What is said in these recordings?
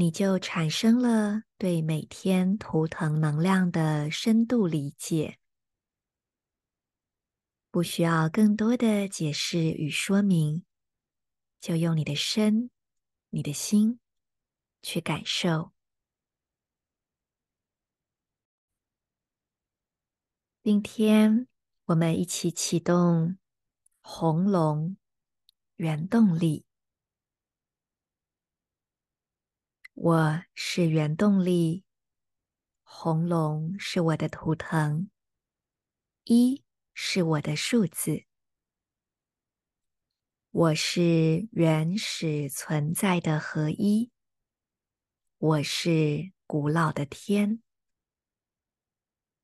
你就产生了对每天图腾能量的深度理解，不需要更多的解释与说明，就用你的身、你的心去感受。今天我们一起启动红龙原动力。我是原动力，红龙是我的图腾，一是我的数字。我是原始存在的合一，我是古老的天，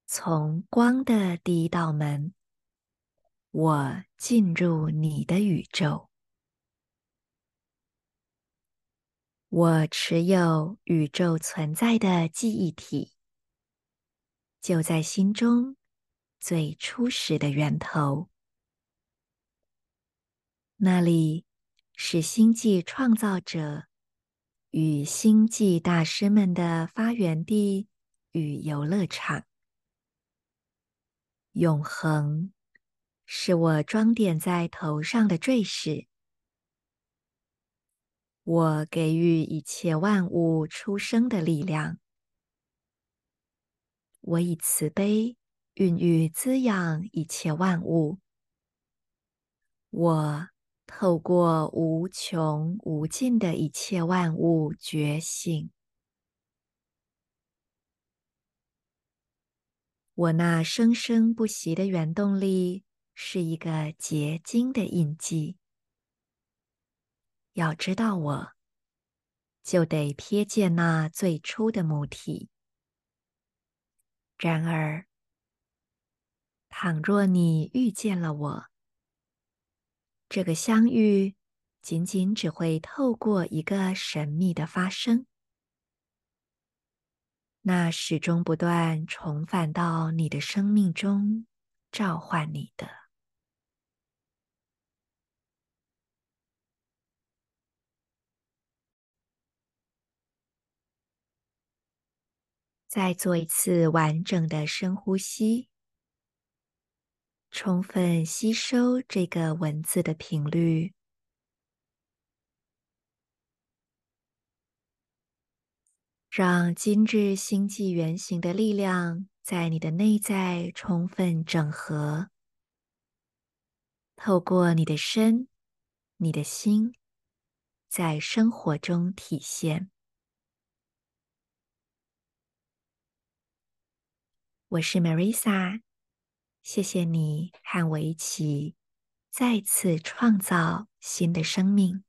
从光的第一道门，我进入你的宇宙。我持有宇宙存在的记忆体，就在心中最初始的源头。那里是星际创造者与星际大师们的发源地与游乐场。永恒是我装点在头上的坠饰。我给予一切万物出生的力量。我以慈悲孕育滋养一切万物。我透过无穷无尽的一切万物觉醒。我那生生不息的原动力是一个结晶的印记。要知道我，就得瞥见那最初的母体。然而，倘若你遇见了我，这个相遇仅仅只会透过一个神秘的发生，那始终不断重返到你的生命中，召唤你的。再做一次完整的深呼吸，充分吸收这个文字的频率，让今日星际原型的力量在你的内在充分整合，透过你的身、你的心，在生活中体现。我是 Marisa，谢谢你和我一起再次创造新的生命。